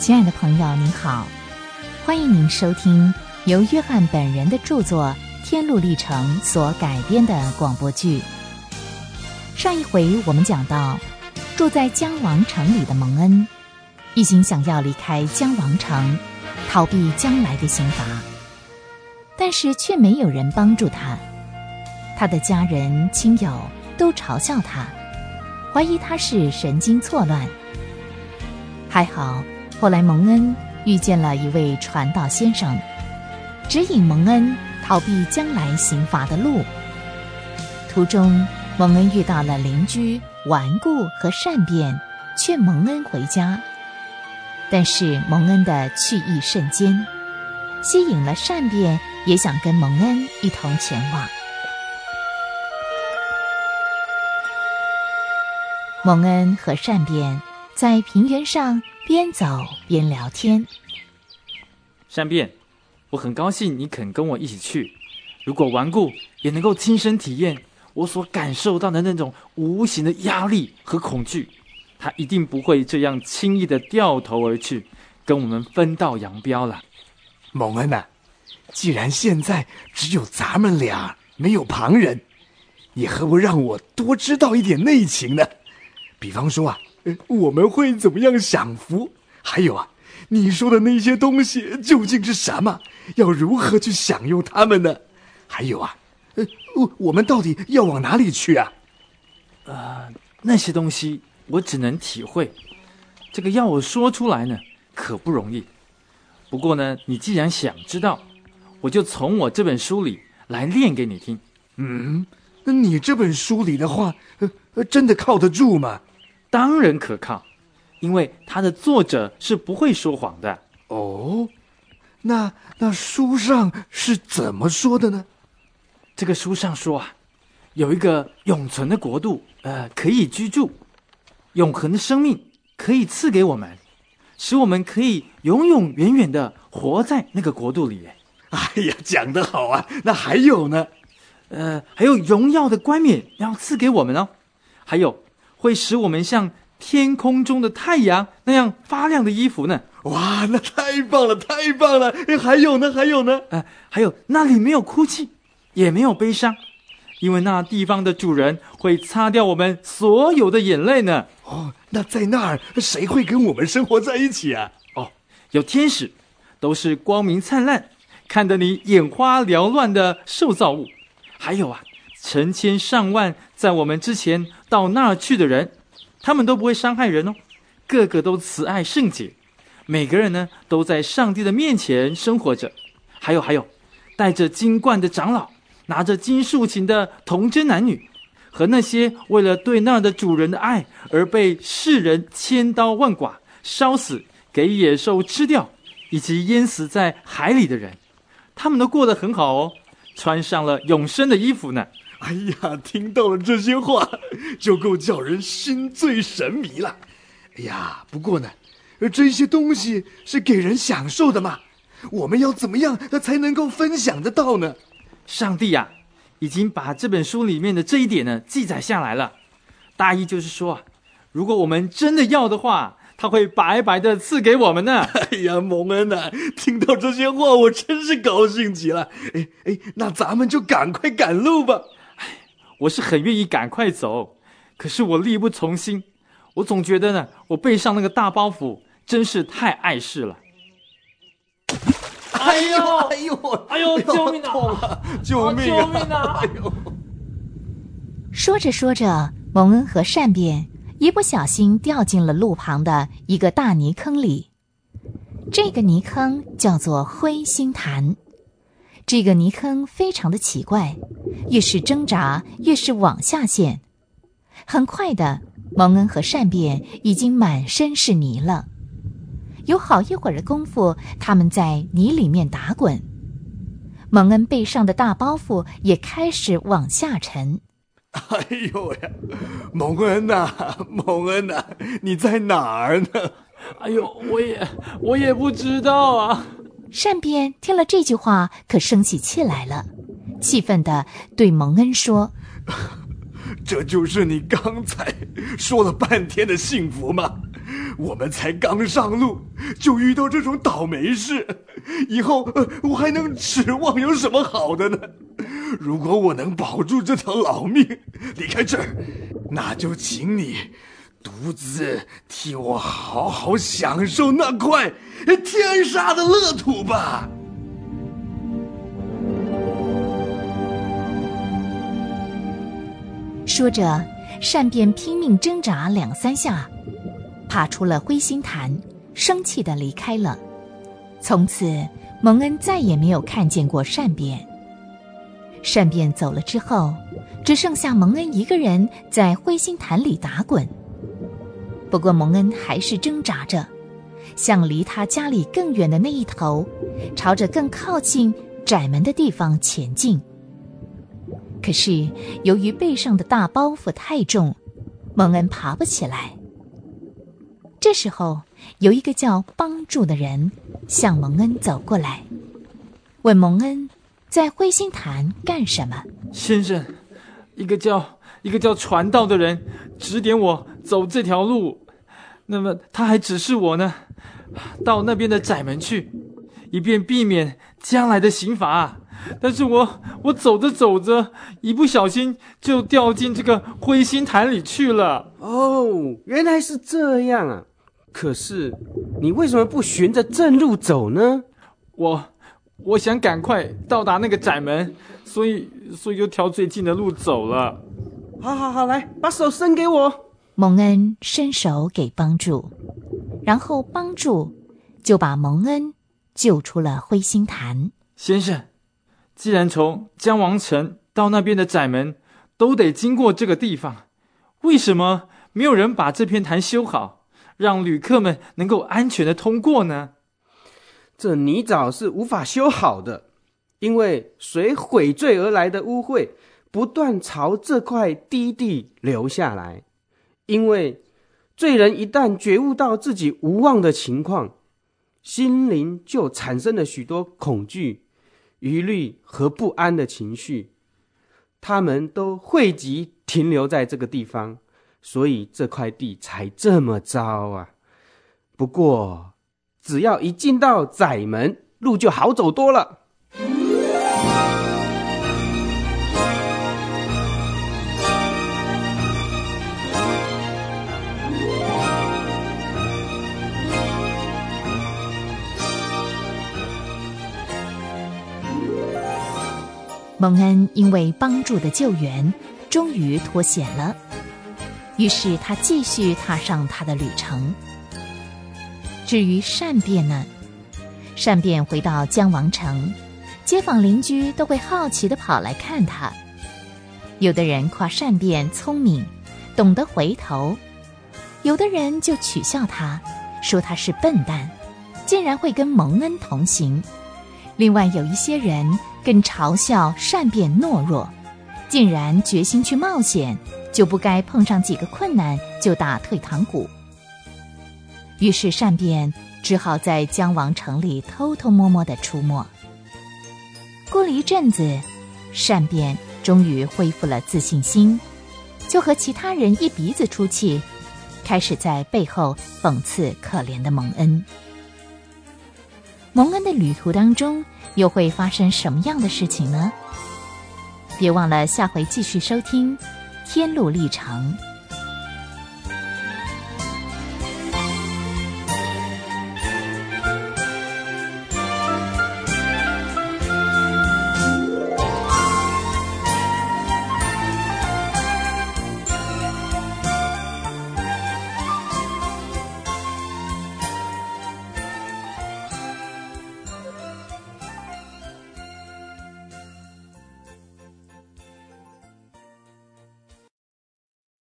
亲爱的朋友，您好，欢迎您收听由约翰本人的著作《天路历程》所改编的广播剧。上一回我们讲到，住在江王城里的蒙恩，一心想要离开江王城，逃避将来的刑罚，但是却没有人帮助他，他的家人亲友都嘲笑他，怀疑他是神经错乱。还好。后来，蒙恩遇见了一位传道先生，指引蒙恩逃避将来刑罚的路。途中，蒙恩遇到了邻居顽固和善变，劝蒙恩回家。但是蒙恩的去意甚坚，吸引了善变，也想跟蒙恩一同前往。蒙恩和善变在平原上。边走边聊天。善变，我很高兴你肯跟我一起去。如果顽固也能够亲身体验我所感受到的那种无形的压力和恐惧，他一定不会这样轻易的掉头而去，跟我们分道扬镳了。蒙恩呐，既然现在只有咱们俩，没有旁人，你何不让我多知道一点内情呢？比方说啊。我们会怎么样享福？还有啊，你说的那些东西究竟是什么？要如何去享用它们呢？还有啊，呃，我我们到底要往哪里去啊？呃，那些东西我只能体会，这个要我说出来呢，可不容易。不过呢，你既然想知道，我就从我这本书里来念给你听。嗯，那你这本书里的话，呃，真的靠得住吗？当然可靠，因为它的作者是不会说谎的。哦，那那书上是怎么说的呢？这个书上说啊，有一个永存的国度，呃，可以居住，永恒的生命可以赐给我们，使我们可以永永远远的活在那个国度里。哎呀，讲得好啊！那还有呢？呃，还有荣耀的冠冕要赐给我们哦，还有。会使我们像天空中的太阳那样发亮的衣服呢？哇，那太棒了，太棒了！还有呢，还有呢，哎，还有那里没有哭泣，也没有悲伤，因为那地方的主人会擦掉我们所有的眼泪呢。哦，那在那儿谁会跟我们生活在一起啊？哦，有天使，都是光明灿烂，看得你眼花缭乱的受造物。还有啊，成千上万在我们之前。到那儿去的人，他们都不会伤害人哦，个个都慈爱圣洁，每个人呢都在上帝的面前生活着。还有还有，带着金冠的长老，拿着金竖琴的童贞男女，和那些为了对那儿的主人的爱而被世人千刀万剐、烧死、给野兽吃掉，以及淹死在海里的人，他们都过得很好哦，穿上了永生的衣服呢。哎呀，听到了这些话，就够叫人心醉神迷了。哎呀，不过呢，这些东西是给人享受的嘛，我们要怎么样才能够分享得到呢？上帝呀，已经把这本书里面的这一点呢记载下来了。大意就是说，如果我们真的要的话，他会白白的赐给我们呢。哎呀，蒙恩呐，听到这些话，我真是高兴极了。哎哎，那咱们就赶快赶路吧。我是很愿意赶快走，可是我力不从心。我总觉得呢，我背上那个大包袱真是太碍事了。哎呦，哎呦，哎呦，救命啊！救命啊！救命啊！哎呦！说着说着，蒙恩和善变一不小心掉进了路旁的一个大泥坑里。这个泥坑叫做灰心潭。这个泥坑非常的奇怪，越是挣扎越是往下陷。很快的，蒙恩和善变已经满身是泥了。有好一会儿的功夫，他们在泥里面打滚。蒙恩背上的大包袱也开始往下沉。哎呦呀，蒙恩呐，蒙恩呐，你在哪儿呢？哎呦，我也我也不知道啊。善变听了这句话，可生起气来了，气愤地对蒙恩说：“ 这就是你刚才说了半天的幸福吗？我们才刚上路，就遇到这种倒霉事，以后我还能指望有什么好的呢？如果我能保住这条老命，离开这儿，那就请你独自替我好好享受那块天杀的乐土吧。说着，善变拼命挣扎两三下，爬出了灰心潭，生气的离开了。从此，蒙恩再也没有看见过善变。善变走了之后，只剩下蒙恩一个人在灰心潭里打滚。不过，蒙恩还是挣扎着，向离他家里更远的那一头，朝着更靠近窄门的地方前进。可是，由于背上的大包袱太重，蒙恩爬不起来。这时候，有一个叫帮助的人向蒙恩走过来，问蒙恩在灰心潭干什么。先生，一个叫一个叫传道的人指点我走这条路，那么他还指示我呢，到那边的窄门去，以便避免将来的刑罚。但是我我走着走着，一不小心就掉进这个灰心潭里去了。哦，原来是这样啊！可是你为什么不循着正路走呢？我我想赶快到达那个窄门，所以所以就挑最近的路走了。好好好，来，把手伸给我。蒙恩伸手给帮助，然后帮助就把蒙恩救出了灰心潭。先生。既然从江王城到那边的窄门都得经过这个地方，为什么没有人把这片潭修好，让旅客们能够安全的通过呢？这泥沼是无法修好的，因为水毁坠而来的污秽不断朝这块低地流下来。因为罪人一旦觉悟到自己无望的情况，心灵就产生了许多恐惧。疑虑和不安的情绪，他们都汇集停留在这个地方，所以这块地才这么糟啊！不过，只要一进到窄门，路就好走多了。蒙恩因为帮助的救援，终于脱险了。于是他继续踏上他的旅程。至于善变呢？善变回到江王城，街坊邻居都会好奇的跑来看他。有的人夸善变聪明，懂得回头；有的人就取笑他，说他是笨蛋，竟然会跟蒙恩同行。另外有一些人。更嘲笑善变懦弱，竟然决心去冒险，就不该碰上几个困难就打退堂鼓。于是善变只好在江王城里偷偷摸摸的出没。过了一阵子，善变终于恢复了自信心，就和其他人一鼻子出气，开始在背后讽刺可怜的蒙恩。蒙恩的旅途当中。又会发生什么样的事情呢？别忘了下回继续收听《天路历程》。